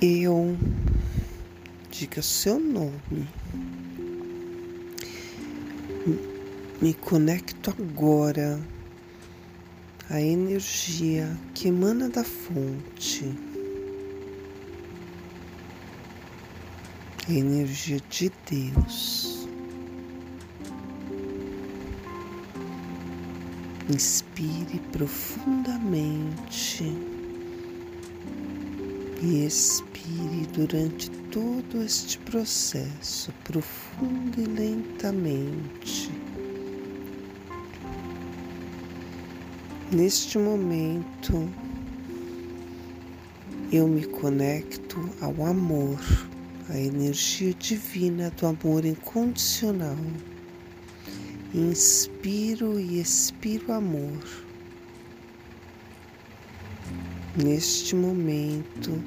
Eu diga seu nome. Me conecto agora à energia que emana da fonte, a energia de Deus. Inspire profundamente e expire durante todo este processo, profundo e lentamente. Neste momento, eu me conecto ao amor, à energia divina do amor incondicional. Inspiro e expiro amor. Neste momento,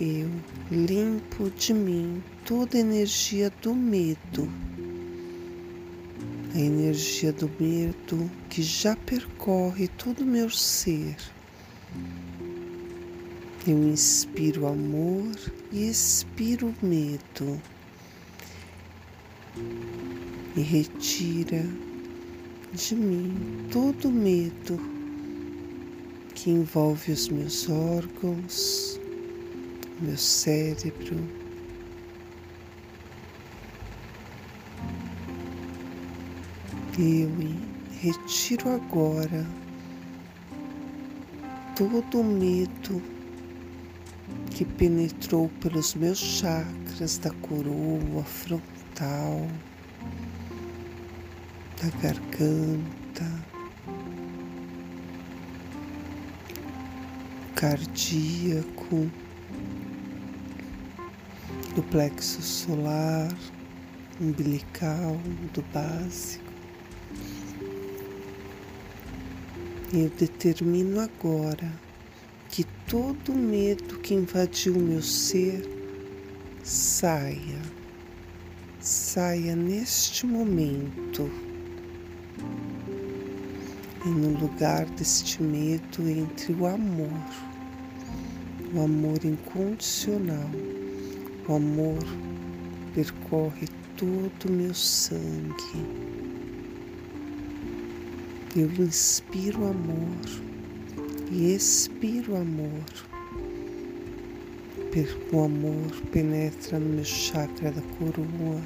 eu limpo de mim toda a energia do medo, a energia do medo que já percorre todo o meu ser. Eu inspiro amor e expiro medo. E retira de mim todo medo que envolve os meus órgãos, meu cérebro. Eu retiro agora todo o medo que penetrou pelos meus chakras da coroa frontal, da garganta, cardíaco, do plexo solar, umbilical, do básico. Eu determino agora que todo medo que invadiu meu ser saia, saia neste momento. E no lugar deste medo entre o amor o amor incondicional, o amor percorre todo o meu sangue. Eu inspiro amor e expiro amor. O amor penetra no meu chakra da coroa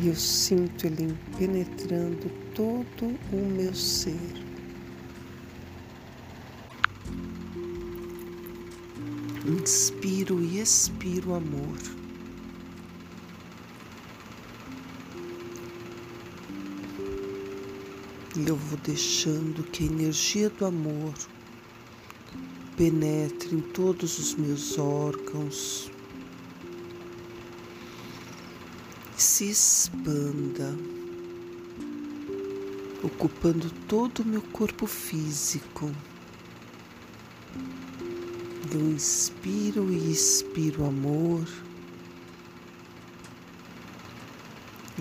e eu sinto ele penetrando todo o meu ser. Inspiro e expiro amor. E eu vou deixando que a energia do amor penetre em todos os meus órgãos e se expanda, ocupando todo o meu corpo físico. Eu inspiro e expiro amor.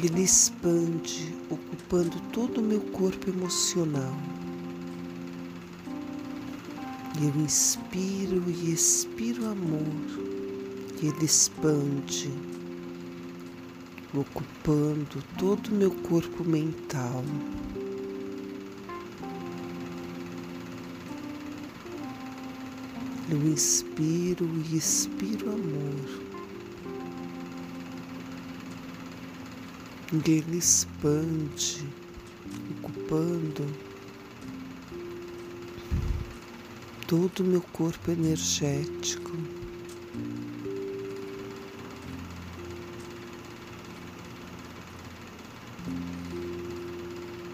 Ele expande, ocupando todo o meu corpo emocional. Eu inspiro e expiro amor. Ele expande, ocupando todo o meu corpo mental. Eu inspiro e expiro amor. E ele expande, ocupando todo o meu corpo energético.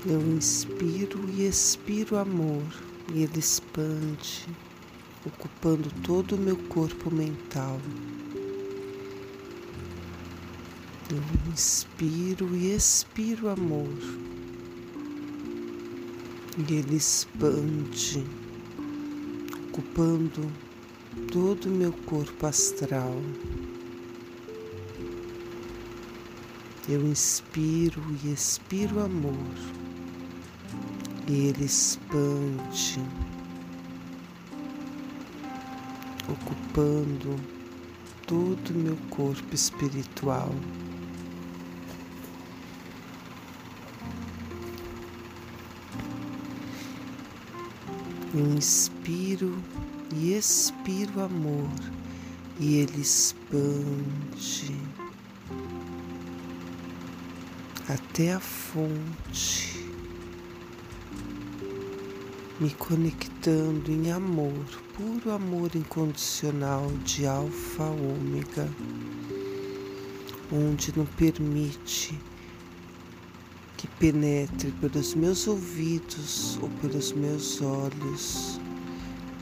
Eu inspiro e expiro amor e ele expande ocupando todo o meu corpo mental. Eu inspiro e expiro amor, e ele expande, ocupando todo o meu corpo astral. Eu inspiro e expiro amor, e ele expande ocupando todo o meu corpo espiritual. Eu inspiro e expiro amor e ele expande até a fonte, me conectando em amor, puro amor incondicional de Alfa Ômega, onde não permite que penetre pelos meus ouvidos ou pelos meus olhos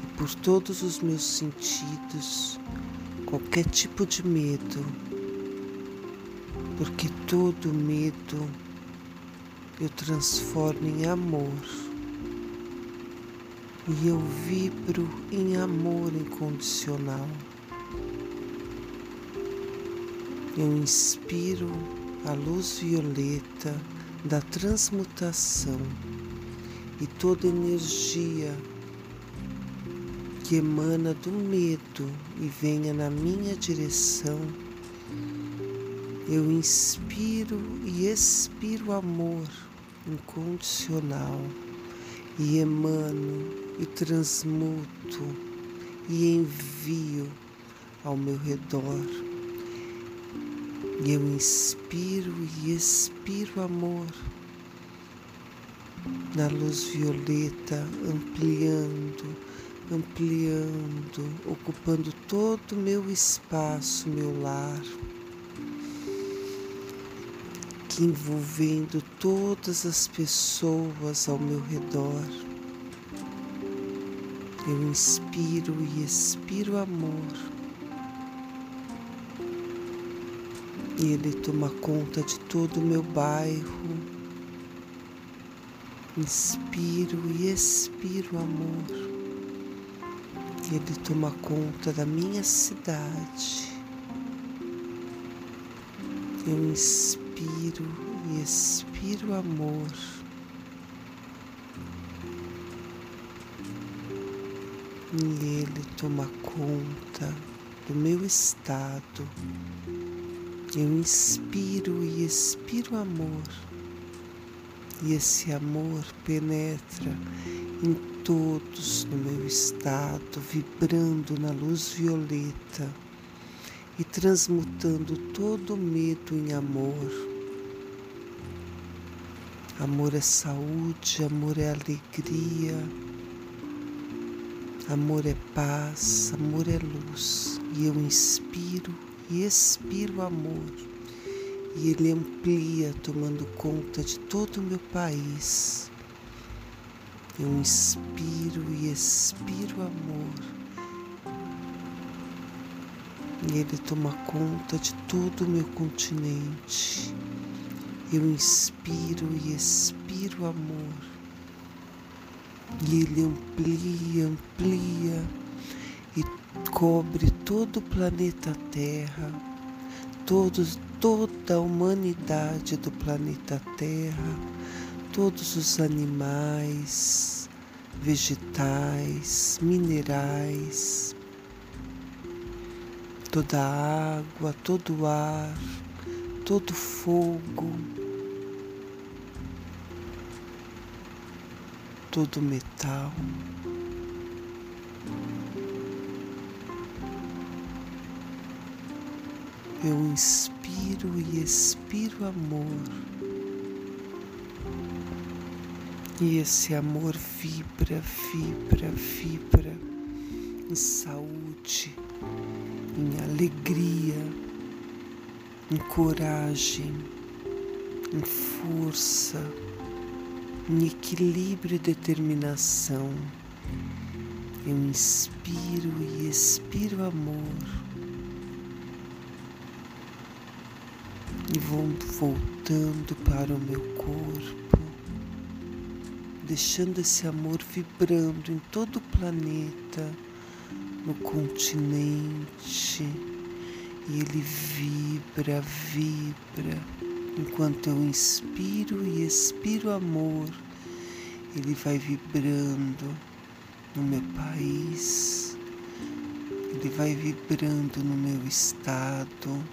e por todos os meus sentidos qualquer tipo de medo, porque todo medo eu transformo em amor e eu vibro em amor incondicional. Eu inspiro a luz violeta da transmutação e toda energia que emana do medo e venha na minha direção, eu inspiro e expiro amor incondicional e emano e transmuto e envio ao meu redor. Eu inspiro e expiro amor na luz violeta, ampliando ampliando, ocupando todo o meu espaço, meu lar, que envolvendo todas as pessoas ao meu redor. Eu inspiro e expiro amor. E ele toma conta de todo o meu bairro. Inspiro e expiro amor. Ele toma conta da minha cidade. Eu inspiro e expiro amor. E Ele toma conta do meu estado. Eu inspiro e expiro amor. E esse amor penetra em todos no meu estado, vibrando na luz violeta e transmutando todo medo em amor. Amor é saúde, amor é alegria, amor é paz, amor é luz. E eu inspiro e expiro amor. E ele amplia, tomando conta de todo o meu país eu inspiro e expiro amor. E ele toma conta de todo o meu continente. Eu inspiro e expiro amor. E ele amplia, amplia e cobre todo o planeta Terra, todos, toda a humanidade do planeta Terra todos os animais, vegetais, minerais, toda a água, todo o ar, todo o fogo, todo metal. Eu inspiro e expiro amor. E esse amor vibra, vibra, vibra em saúde, em alegria, em coragem, em força, em equilíbrio e determinação. Eu inspiro e expiro amor. E vou voltando para o meu corpo deixando esse amor vibrando em todo o planeta, no continente, e ele vibra, vibra, enquanto eu inspiro e expiro amor, ele vai vibrando no meu país, ele vai vibrando no meu estado,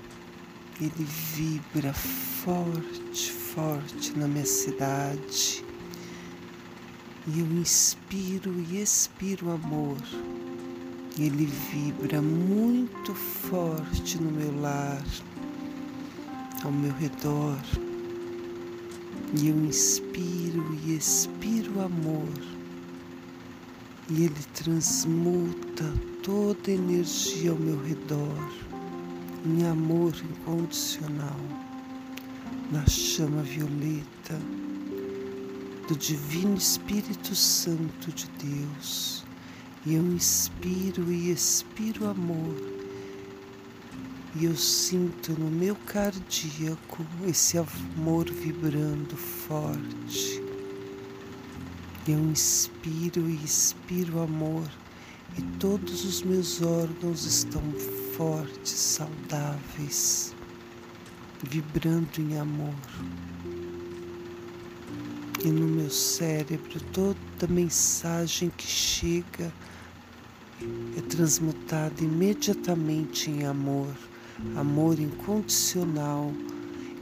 ele vibra forte, forte na minha cidade. E eu inspiro e expiro amor. Ele vibra muito forte no meu lar, ao meu redor. E eu inspiro e expiro amor. E ele transmuta toda energia ao meu redor em amor incondicional, na chama violeta do Divino Espírito Santo de Deus. E eu inspiro e expiro amor. E eu sinto no meu cardíaco esse amor vibrando forte. Eu inspiro e expiro amor e todos os meus órgãos estão fortes, saudáveis, vibrando em amor. E no meu cérebro toda mensagem que chega é transmutada imediatamente em amor, amor incondicional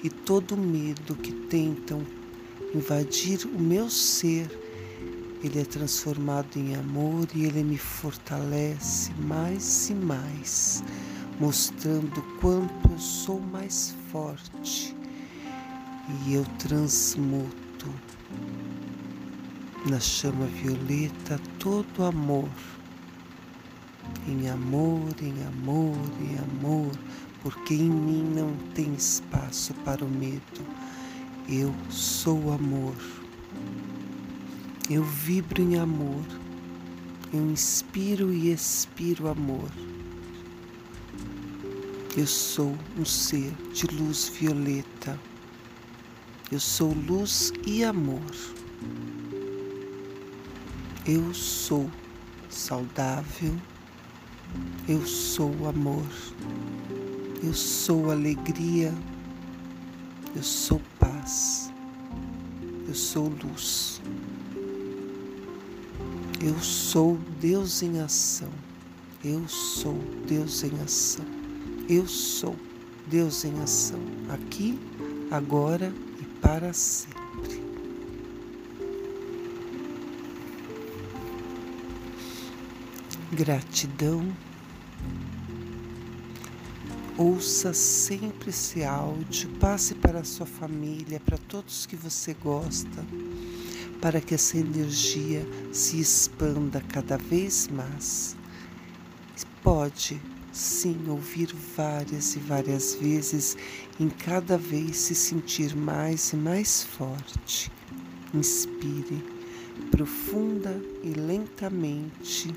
e todo medo que tentam invadir o meu ser ele é transformado em amor e ele me fortalece mais e mais, mostrando quanto eu sou mais forte. E eu transmuto na chama violeta todo amor, em amor, em amor, em amor, porque em mim não tem espaço para o medo. Eu sou amor. Eu vibro em amor. Eu inspiro e expiro amor. Eu sou um ser de luz violeta. Eu sou luz e amor. Eu sou saudável. Eu sou amor. Eu sou alegria. Eu sou paz. Eu sou luz. Eu sou Deus em ação. Eu sou Deus em ação. Eu sou Deus em ação. Aqui, agora e para sempre. Gratidão. Ouça sempre esse áudio, passe para a sua família, para todos que você gosta para que essa energia se expanda cada vez mais. Pode sim ouvir várias e várias vezes, em cada vez se sentir mais e mais forte. Inspire profunda e lentamente,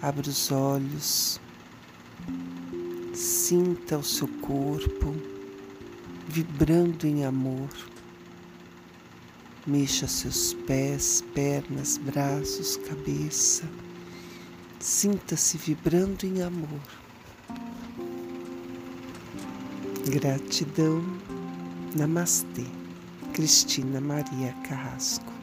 abra os olhos, sinta o seu corpo vibrando em amor. Mexa seus pés, pernas, braços, cabeça. Sinta-se vibrando em amor. Gratidão. Namastê. Cristina Maria Carrasco.